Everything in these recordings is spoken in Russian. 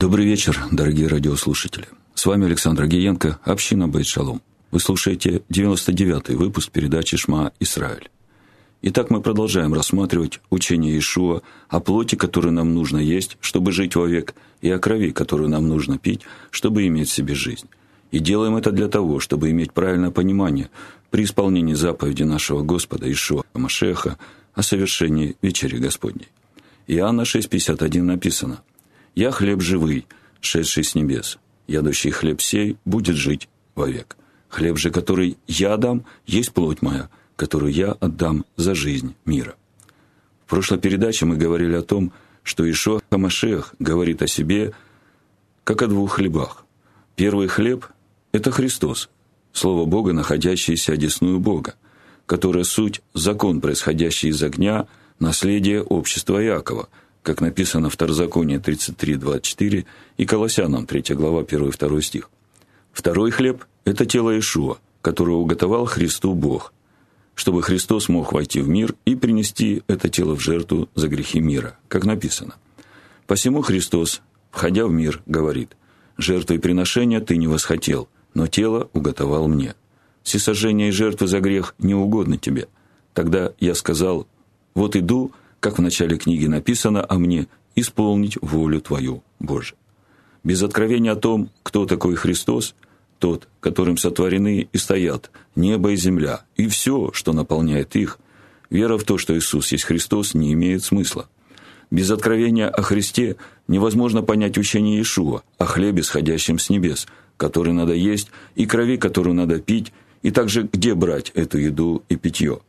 Добрый вечер, дорогие радиослушатели. С вами Александр Гиенко, община Бейт Шалом. Вы слушаете 99-й выпуск передачи «Шма Израиль». Итак, мы продолжаем рассматривать учение Иешуа о плоти, которую нам нужно есть, чтобы жить вовек, и о крови, которую нам нужно пить, чтобы иметь в себе жизнь. И делаем это для того, чтобы иметь правильное понимание при исполнении заповеди нашего Господа Иешуа Машеха о совершении вечери Господней. Иоанна 6,51 написано «Я хлеб живый, шедший с небес. Ядущий хлеб сей будет жить вовек. Хлеб же, который я дам, есть плоть моя, которую я отдам за жизнь мира». В прошлой передаче мы говорили о том, что Ишуа Хамашех говорит о себе как о двух хлебах. Первый хлеб – это Христос, Слово Бога, находящееся одесную Бога, которое суть – закон, происходящий из огня, наследие общества Иакова – как написано в Второзаконии 33.24 и Колоссянам 3 глава 1-2 стих. Второй хлеб – это тело Ишуа, которое уготовал Христу Бог, чтобы Христос мог войти в мир и принести это тело в жертву за грехи мира, как написано. Посему Христос, входя в мир, говорит, «Жертвы и приношения ты не восхотел, но тело уготовал мне. Всесожжение и жертвы за грех не угодно тебе. Тогда я сказал, вот иду, как в начале книги написано о мне, исполнить волю Твою, Боже. Без откровения о том, кто такой Христос, тот, которым сотворены и стоят небо и земля, и все, что наполняет их, вера в то, что Иисус есть Христос, не имеет смысла. Без откровения о Христе невозможно понять учение Иешуа о хлебе, сходящем с небес, который надо есть, и крови, которую надо пить, и также где брать эту еду и питье.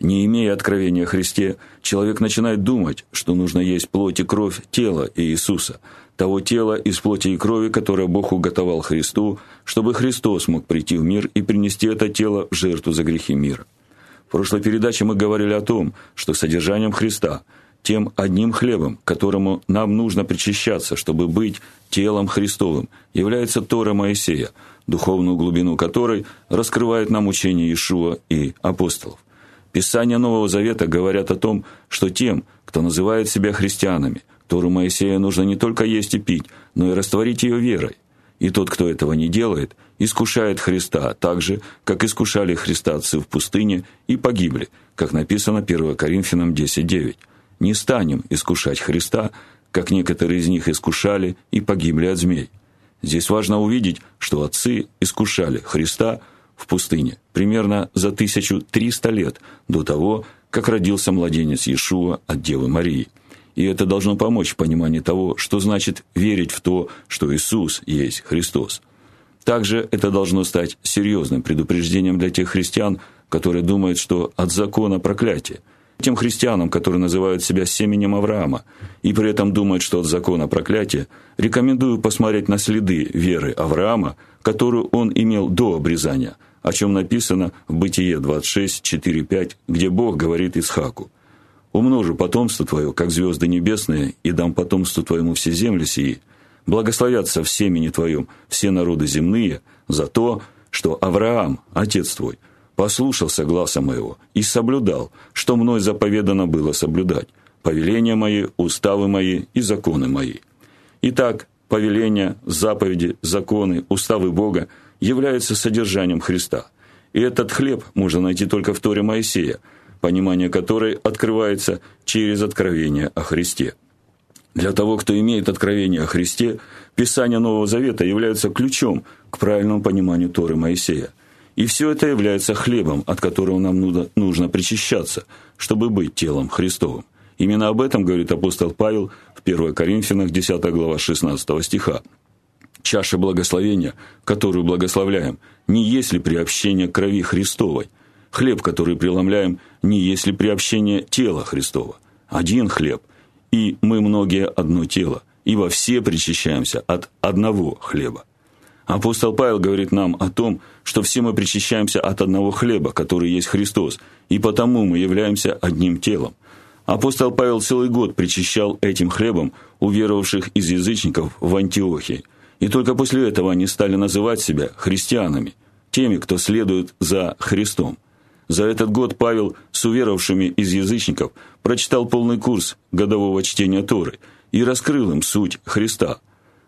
Не имея откровения о Христе, человек начинает думать, что нужно есть плоть и кровь тела Иисуса, того тела из плоти и крови, которое Бог уготовал Христу, чтобы Христос мог прийти в мир и принести это тело в жертву за грехи мира. В прошлой передаче мы говорили о том, что содержанием Христа, тем одним хлебом, которому нам нужно причащаться, чтобы быть телом Христовым, является Тора Моисея, духовную глубину которой раскрывает нам учение Иешуа и апостолов. Писания Нового Завета говорят о том, что тем, кто называет себя христианами, Тору Моисея нужно не только есть и пить, но и растворить ее верой. И тот, кто этого не делает, искушает Христа так же, как искушали Христа отцы в пустыне и погибли, как написано 1 Коринфянам 10.9. Не станем искушать Христа, как некоторые из них искушали и погибли от змей. Здесь важно увидеть, что отцы искушали Христа – в пустыне, примерно за 1300 лет до того, как родился младенец Иешуа от Девы Марии. И это должно помочь в понимании того, что значит верить в то, что Иисус есть Христос. Также это должно стать серьезным предупреждением для тех христиан, которые думают, что от закона проклятие. Тем христианам, которые называют себя семенем Авраама, и при этом думают, что от закона проклятие, рекомендую посмотреть на следы веры Авраама, которую он имел до обрезания – о чем написано в Бытие 26, 4, 5, где Бог говорит Исхаку. «Умножу потомство твое, как звезды небесные, и дам потомству твоему все земли сии. Благословятся в семени твоем все народы земные за то, что Авраам, отец твой, послушался гласа моего и соблюдал, что мной заповедано было соблюдать, повеления мои, уставы мои и законы мои». Итак, повеления, заповеди, законы, уставы Бога – является содержанием Христа. И этот хлеб можно найти только в Торе Моисея, понимание которой открывается через откровение о Христе. Для того, кто имеет откровение о Христе, Писание Нового Завета является ключом к правильному пониманию Торы Моисея. И все это является хлебом, от которого нам нужно причащаться, чтобы быть телом Христовым. Именно об этом говорит апостол Павел в 1 Коринфянах 10 глава 16 стиха. Чаша благословения, которую благословляем, не есть ли приобщение крови Христовой. Хлеб, который преломляем, не есть ли приобщение тела Христова. Один хлеб, и мы многие одно тело, ибо все причащаемся от одного хлеба. Апостол Павел говорит нам о том, что все мы причащаемся от одного хлеба, который есть Христос, и потому мы являемся одним телом. Апостол Павел целый год причащал этим хлебом уверовавших из язычников в Антиохии – и только после этого они стали называть себя христианами, теми, кто следует за Христом. За этот год Павел с уверовавшими из язычников прочитал полный курс годового чтения Торы и раскрыл им суть Христа.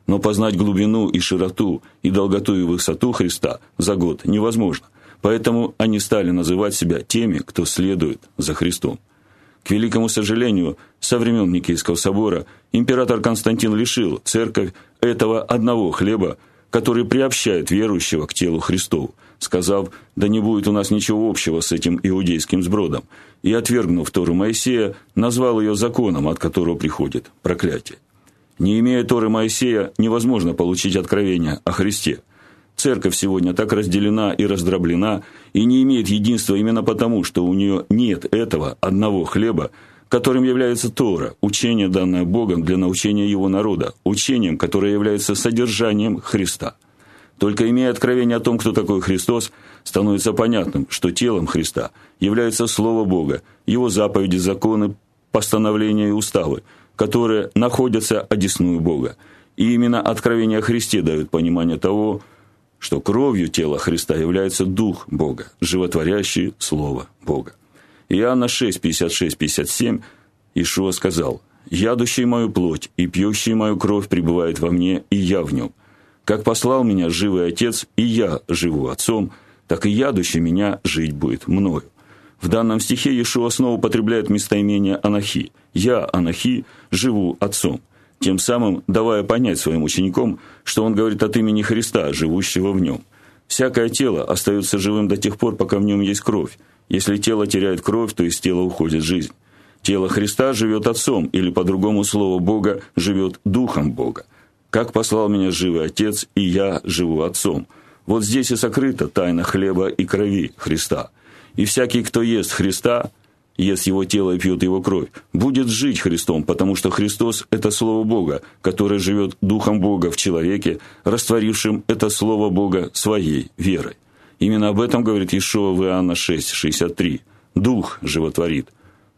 но познать глубину и широту, и долготу и высоту Христа за год невозможно. Поэтому они стали называть себя теми, кто следует за Христом. К великому сожалению, со времен Никейского собора император Константин лишил церковь этого одного хлеба, который приобщает верующего к телу Христову, сказав: "Да не будет у нас ничего общего с этим иудейским сбродом", и отвергнув Тору Моисея, назвал ее законом, от которого приходит проклятие. Не имея Торы Моисея, невозможно получить откровение о Христе. Церковь сегодня так разделена и раздроблена и не имеет единства именно потому, что у нее нет этого одного хлеба, которым является Тора, учение, данное Богом для научения его народа, учением, которое является содержанием Христа. Только имея откровение о том, кто такой Христос, становится понятным, что телом Христа является Слово Бога, его заповеди, законы, постановления и уставы, которые находятся одесную Бога. И именно откровение о Христе дает понимание того, что кровью тела Христа является Дух Бога, животворящий Слово Бога. Иоанна 6, 56, 57 Ишуа сказал, «Ядущий мою плоть и пьющий мою кровь пребывает во мне, и я в нем. Как послал меня живый Отец, и я живу Отцом, так и ядущий меня жить будет мною». В данном стихе Иешуа снова употребляет местоимение «анахи». «Я, анахи, живу Отцом» тем самым давая понять своим ученикам, что он говорит от имени Христа, живущего в нем. Всякое тело остается живым до тех пор, пока в нем есть кровь. Если тело теряет кровь, то из тела уходит жизнь. Тело Христа живет Отцом, или по-другому слово Бога живет Духом Бога. Как послал меня живый Отец, и я живу Отцом. Вот здесь и сокрыта тайна хлеба и крови Христа. И всякий, кто ест Христа, ест его тело пьет его кровь, будет жить Христом, потому что Христос – это Слово Бога, которое живет Духом Бога в человеке, растворившим это Слово Бога своей верой. Именно об этом говорит Иешуа в Иоанна 6, 63. «Дух животворит,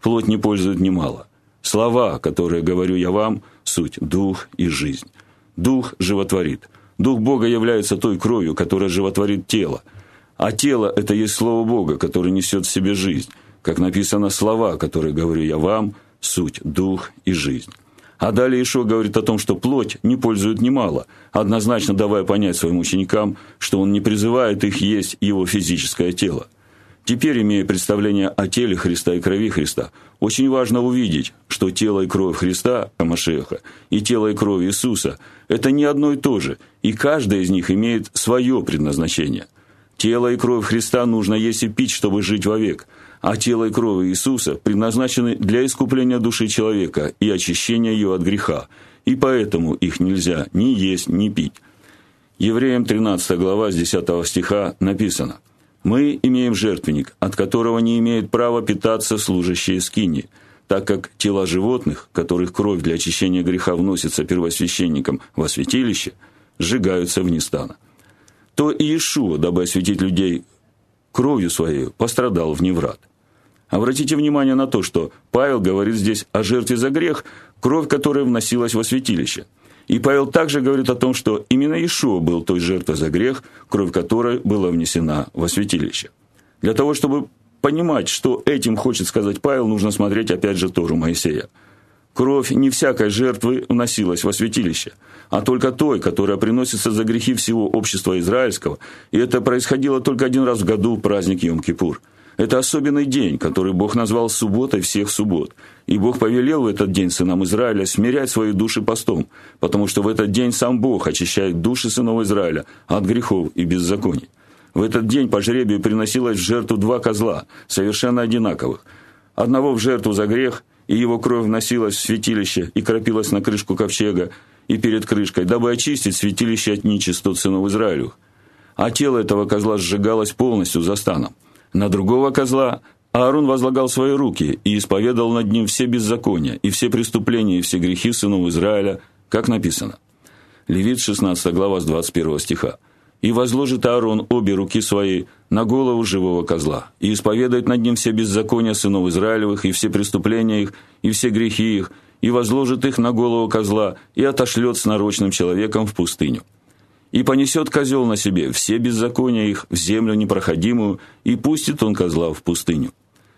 плоть не пользует немало. Слова, которые говорю я вам, суть дух и жизнь. Дух животворит. Дух Бога является той кровью, которая животворит тело. А тело – это есть Слово Бога, которое несет в себе жизнь как написано слова, которые говорю я вам, суть, дух и жизнь. А далее Ишо говорит о том, что плоть не пользует немало, однозначно давая понять своим ученикам, что он не призывает их есть его физическое тело. Теперь, имея представление о теле Христа и крови Христа, очень важно увидеть, что тело и кровь Христа, Амашеха, и тело и кровь Иисуса – это не одно и то же, и каждая из них имеет свое предназначение. Тело и кровь Христа нужно есть и пить, чтобы жить вовек – а тело и кровь Иисуса предназначены для искупления души человека и очищения ее от греха, и поэтому их нельзя ни есть, ни пить. Евреям 13 глава с 10 стиха написано: Мы имеем жертвенник, от которого не имеют права питаться служащие скини, так как тела животных, которых кровь для очищения греха вносится первосвященником во святилище, сжигаются вне стана. То Иешуа, дабы осветить людей кровью своей, пострадал в неврат. Обратите внимание на то, что Павел говорит здесь о жертве за грех, кровь которой вносилась во святилище. И Павел также говорит о том, что именно Иешуа был той жертвой за грех, кровь которой была внесена во святилище. Для того, чтобы понимать, что этим хочет сказать Павел, нужно смотреть опять же Тору Моисея. Кровь не всякой жертвы вносилась во святилище, а только той, которая приносится за грехи всего общества израильского, и это происходило только один раз в году в праздник Йом-Кипур – это особенный день, который Бог назвал субботой всех суббот. И Бог повелел в этот день сынам Израиля смирять свои души постом, потому что в этот день сам Бог очищает души сынов Израиля от грехов и беззаконий. В этот день по жребию приносилось в жертву два козла, совершенно одинаковых. Одного в жертву за грех, и его кровь вносилась в святилище и кропилась на крышку ковчега и перед крышкой, дабы очистить святилище от нечистот сынов Израилю. А тело этого козла сжигалось полностью за станом. На другого козла Аарон возлагал свои руки и исповедал над ним все беззакония и все преступления и все грехи сынов Израиля, как написано. Левит 16 глава с 21 стиха. И возложит Аарон обе руки свои на голову живого козла, и исповедает над ним все беззакония сынов Израилевых, и все преступления их, и все грехи их, и возложит их на голову козла, и отошлет с нарочным человеком в пустыню. И понесет козел на себе все беззакония их в землю непроходимую, и пустит он козла в пустыню.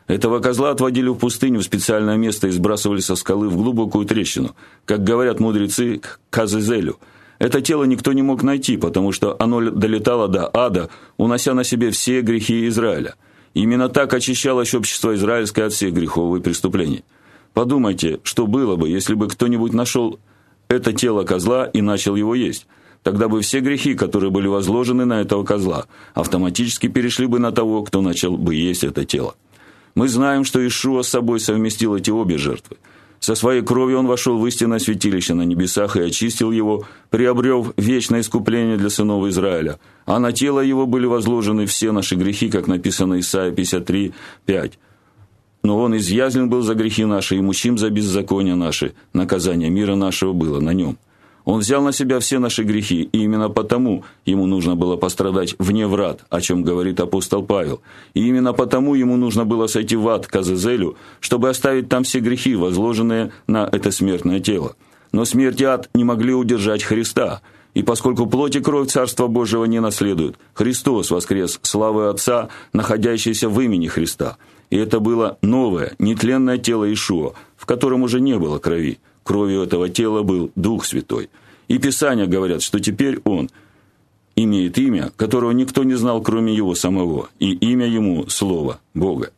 Этого козла отводили в пустыню в специальное место и сбрасывали со скалы в глубокую трещину, как говорят мудрецы, к Казезелю. Это тело никто не мог найти, потому что оно долетало до ада, унося на себе все грехи Израиля. Именно так очищалось общество израильское от всех грехов и преступлений. Подумайте, что было бы, если бы кто-нибудь нашел это тело козла и начал его есть. Тогда бы все грехи, которые были возложены на этого козла, автоматически перешли бы на того, кто начал бы есть это тело. Мы знаем, что Ишуа с собой совместил эти обе жертвы. Со своей кровью он вошел в истинное святилище на небесах и очистил его, приобрел вечное искупление для сынов Израиля. А на тело его были возложены все наши грехи, как написано Исайя 53, 5. Но он изъязлен был за грехи наши и мучим за беззакония наши. Наказание мира нашего было на нем. Он взял на себя все наши грехи, и именно потому ему нужно было пострадать вне врат, о чем говорит апостол Павел. И именно потому ему нужно было сойти в ад к Азазелю, чтобы оставить там все грехи, возложенные на это смертное тело. Но смерть и ад не могли удержать Христа. И поскольку плоть и кровь Царства Божьего не наследуют, Христос воскрес славы Отца, находящейся в имени Христа. И это было новое, нетленное тело Ишуа, в котором уже не было крови. Кровью этого тела был Дух Святой. И Писания говорят, что теперь он имеет имя, которого никто не знал, кроме его самого, и имя ему Слово Бога.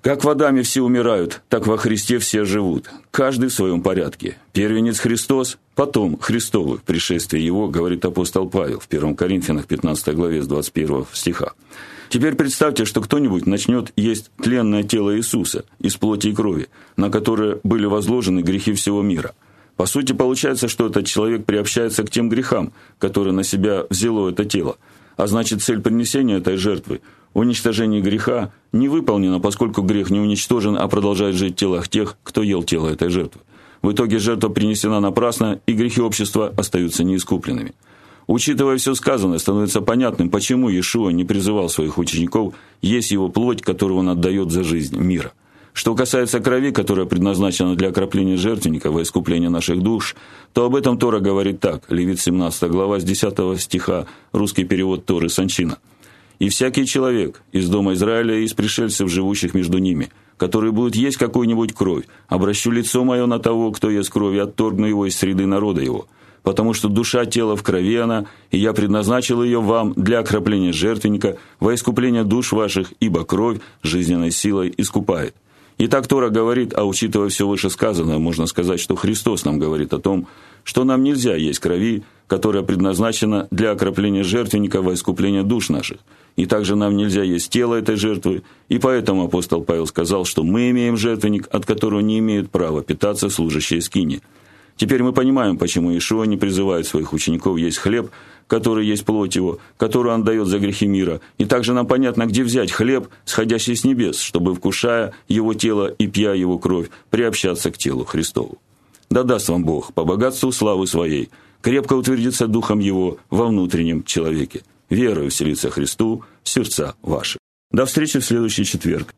Как в Адаме все умирают, так во Христе все живут, каждый в своем порядке. Первенец Христос, потом Христовы в пришествии Его, говорит апостол Павел в 1 Коринфянах 15 главе с 21 стиха. Теперь представьте, что кто-нибудь начнет есть тленное тело Иисуса из плоти и крови, на которое были возложены грехи всего мира. По сути, получается, что этот человек приобщается к тем грехам, которые на себя взяло это тело. А значит, цель принесения этой жертвы – уничтожение греха – не выполнена, поскольку грех не уничтожен, а продолжает жить в телах тех, кто ел тело этой жертвы. В итоге жертва принесена напрасно, и грехи общества остаются неискупленными. Учитывая все сказанное, становится понятным, почему Иешуа не призывал своих учеников есть его плоть, которую он отдает за жизнь мира. Что касается крови, которая предназначена для окропления жертвенника во искупление наших душ, то об этом Тора говорит так, Левит 17 глава с 10 стиха, русский перевод Торы Санчина. «И всякий человек из дома Израиля и из пришельцев, живущих между ними, который будет есть какую-нибудь кровь, обращу лицо мое на того, кто ест кровь, и отторгну его из среды народа его» потому что душа тела в крови она, и я предназначил ее вам для окропления жертвенника, во искупление душ ваших, ибо кровь жизненной силой искупает». И так Тора говорит, а учитывая все вышесказанное, можно сказать, что Христос нам говорит о том, что нам нельзя есть крови, которая предназначена для окропления жертвенника во искупление душ наших. И также нам нельзя есть тело этой жертвы, и поэтому апостол Павел сказал, что мы имеем жертвенник, от которого не имеют права питаться служащие скини. Теперь мы понимаем, почему Ишуа не призывает своих учеников есть хлеб, который есть плоть его, которую он дает за грехи мира. И также нам понятно, где взять хлеб, сходящий с небес, чтобы, вкушая его тело и пья его кровь, приобщаться к телу Христову. Да даст вам Бог по богатству славы своей, крепко утвердиться духом его во внутреннем человеке, верою вселиться Христу в сердца ваши. До встречи в следующий четверг.